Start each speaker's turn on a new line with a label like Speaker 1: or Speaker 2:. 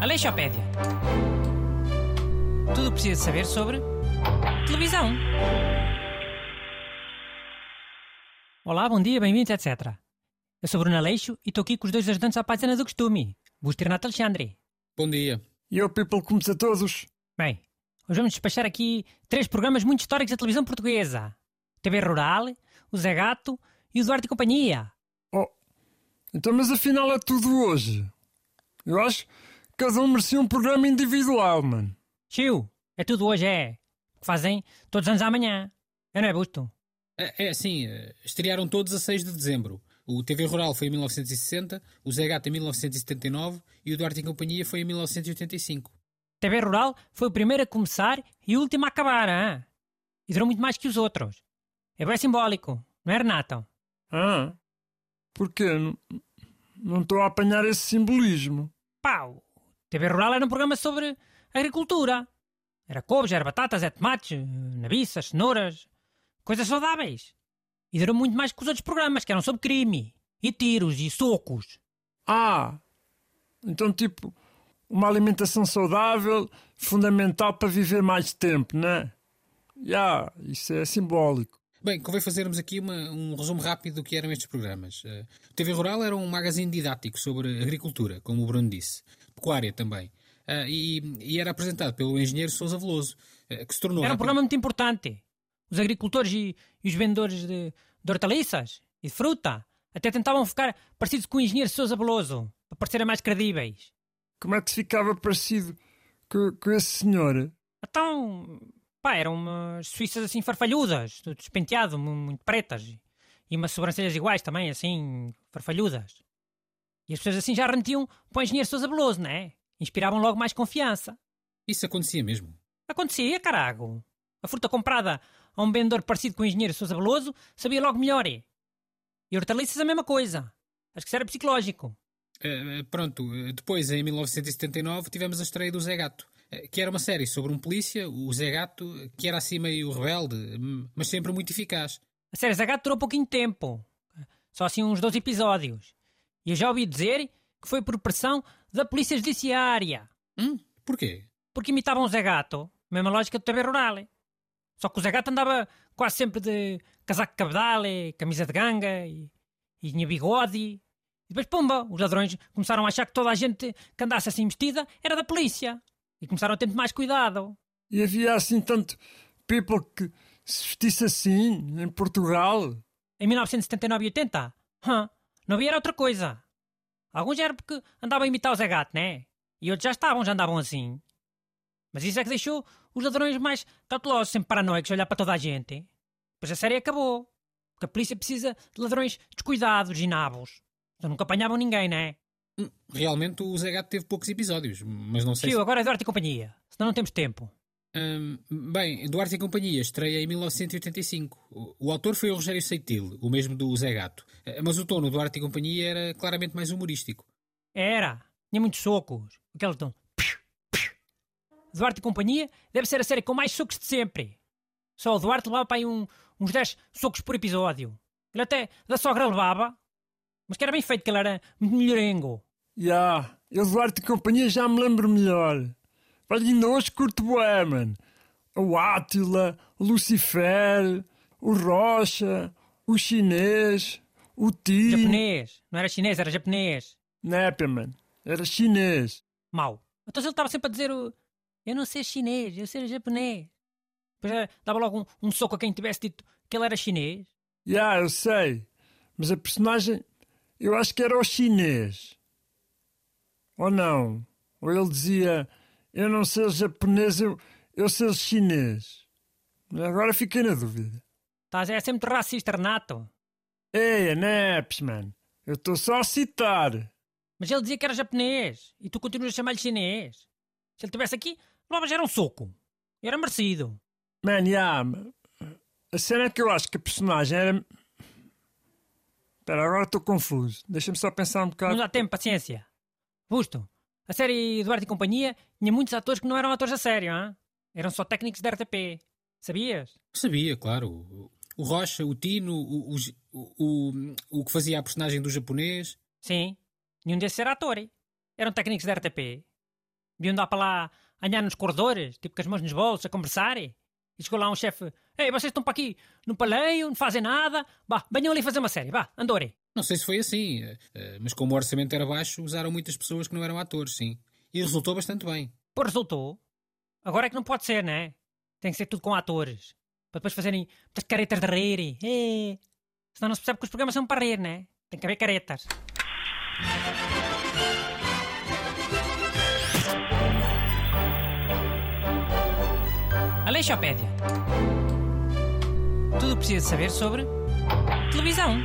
Speaker 1: Aleixopédia. Tudo o que precisa saber sobre televisão. Olá, bom dia, bem-vindos, etc. Eu sou Bruno Aleixo e estou aqui com os dois ajudantes à página do costume. Busto e Renato Alexandre.
Speaker 2: Bom dia.
Speaker 3: E eu, people, como a todos?
Speaker 1: Bem, hoje vamos despachar aqui três programas muito históricos da televisão portuguesa. TV Rural, o Zé Gato e o Duarte e Companhia.
Speaker 3: Oh, então mas afinal é tudo hoje. Eu acho que cada um merecia um programa individual, mano.
Speaker 1: Chiu, é tudo hoje, é. O que fazem todos os anos amanhã. Eu não é, Busto?
Speaker 2: É, é assim, eh, estrearam todos a 6 de dezembro. O TV Rural foi em 1960, o Zé Gato em 1979 e o Duarte e Companhia foi em 1985.
Speaker 1: TV Rural foi o primeiro a começar e o último a acabar, hein? E durou muito mais que os outros. É bem simbólico, não é, Renato?
Speaker 3: Ah, porquê? Não- estou a apanhar esse simbolismo.
Speaker 1: Pau! TV Rural era um programa sobre agricultura. Era couves, era batatas, era tomates, nabiças, cenouras, coisas saudáveis. E durou muito mais que os outros programas, que eram sobre crime, e tiros, e socos.
Speaker 3: Ah, então tipo, uma alimentação saudável fundamental para viver mais tempo, né? Já, isso é simbólico.
Speaker 2: Bem, convém fazermos aqui uma- um resumo rápido do que eram estes programas. Eh, O TV Rural era um magazine didático sobre agricultura, como o Bruno disse. Pecuária também. Eh, e, e era apresentado pelo engenheiro Sousa Veloso, eh, que se tornou...
Speaker 1: Era um programa muito importante. Os agricultores e, e os vendedores de, de hortaliças e de fruta até tentavam ficar parecidos com o engenheiro Sousa Veloso, para parecerem mais credíveis.
Speaker 3: Como é que se ficava parecido com, com esse senhor?
Speaker 1: Então, pá, eram umas suíças assim farfalhudas, tudo despenteado, mu- muito pretas. E umas sobrancelhas iguais também, assim, farfalhudas. E as pessoas assim já remetiam para o engenheiro Sousa Veloso, não é? Inspiravam logo mais confiança.
Speaker 2: Isso acontecia mesmo.
Speaker 1: Acontecia, carago. A fruta comprada a um vendedor parecido com o engenheiro Sousa Veloso sabia logo melhor. é. E hortaliças a mesma coisa. Acho que isso era psicológico.
Speaker 2: Eh, pronto, eh, depois em 1979 tivemos a estreia do Zé Gato, eh, que era uma série sobre um polícia, o Zé Gato, eh, que era assim meio rebelde, hum, mas sempre muito eficaz.
Speaker 1: A série Zagato durou pouquinho tempo. Só assim uns 12 episódios. E eu já ouvi dizer que foi por pressão da Polícia Judiciária.
Speaker 2: Hum, porquê?
Speaker 1: Porque imitavam o Zé Gato. Mesma lógica do TV Rural. Só que o Zé Gato andava quase sempre de casaco de cabedal, camisa de ganga e, e tinha bigode. E depois, pumba, os ladrões começaram a achar que toda a gente que andasse assim vestida era da polícia. E começaram a ter mais cuidado.
Speaker 3: E havia assim tanto people que se vestisse assim em Portugal.
Speaker 1: Em 1979 e 80? Hã, não havia outra coisa. Alguns já era porque andavam a imitar o Zé Gato, né? E outros já estavam, já andavam assim. Mas isso é que deixou os ladrões mais cautelosos, sempre paranoicos, a olhar para toda a gente. Pois a série acabou. Porque a polícia precisa de ladrões descuidados e nabos. Então nunca apanhavam ninguém, né?
Speaker 2: Hum, realmente o Zé Gato teve poucos episódios, mas não sei
Speaker 1: Tio,
Speaker 2: se...
Speaker 1: agora é Duarte e companhia. Senão não temos tempo.
Speaker 2: Hum, bem, Duarte e Companhia estreia em 1985. O, o autor foi o Rogério Seitil, o mesmo do Zé Gato. Eh, Mas o tom do Duarte e Companhia era claramente mais humorístico.
Speaker 1: Era. Tinha muitos socos. Aquele tom. Duarte e Companhia deve ser a série com mais socos de sempre. Só o Duarte levava para aí um- uns 10 socos por episódio. Ele até da sogra levava. Mas que era bem feito, que ele era muito melhorengo.
Speaker 3: Já, eu Duarte e companhia já me lembro melhor. Olha, ainda hoje curto bué, mano. O Átila, o Lucifer, o Rocha, o Chinês, o Ti.
Speaker 1: Japonês. Não era chinês, era japonês.
Speaker 3: Népia, mano. Era chinês.
Speaker 1: Mau. Então ele estava sempre a dizer o, Eu não sei chinês, eu sei japonês. Depois eh, dava logo um, um soco a quem tivesse dito que ele era chinês.
Speaker 3: Já, eu sei. Mas a personagem, eu acho que era o chinês. Ou não? Ou ele dizia, eu não sei japonês, eu, eu sei chinês. Agora fiquei na dúvida.
Speaker 1: Estás é sempre racista, Renato.
Speaker 3: Ei, Neps, mano. Eu estou só a citar.
Speaker 1: Mas ele dizia que era japonês e tu continuas a chamar-lhe chinês. Se ele estivesse aqui, levavas era um soco. E Era merecido.
Speaker 3: Man, ma- a cena é que eu acho que a personagem era. Espera, agora estou confuso. Deixa-me só pensar um
Speaker 1: Não
Speaker 3: bocado.
Speaker 1: dá tempo, paciência. Busto, a série Eduardo e Companhia tinha muitos atores que não eram atores a sério, hein? Eram só técnicos da RTP. Sabias?
Speaker 2: Sabia, claro. O- Rocha, o Tino, o, o, o, o, que fazia a personagem do japonês.
Speaker 1: Sim, nenhum desses era ator. Eram técnicos da RTP. Deviam andar para lá, andar nos corredores, tipo com as mãos nos bolsos, a conversar. E chegou lá um chefe: Ei, vocês estão para aqui no paleio, não fazem nada. Vá, venham ali fazer uma série, vá, andorem.
Speaker 2: Não sei se foi assim, eh, mas como o orçamento era baixo, usaram muitas pessoas que não eram atores, sim. E resultou bastante bem.
Speaker 1: Pô, resultou. Agora é que não pode ser, né? Tem que ser tudo com atores. Para depois fazerem muitas caretas de rir. É. Senão não se percebe que os programas são para rir, né? Tem que haver caretas. Aleixopédia. Tudo precisa saber sobre televisão.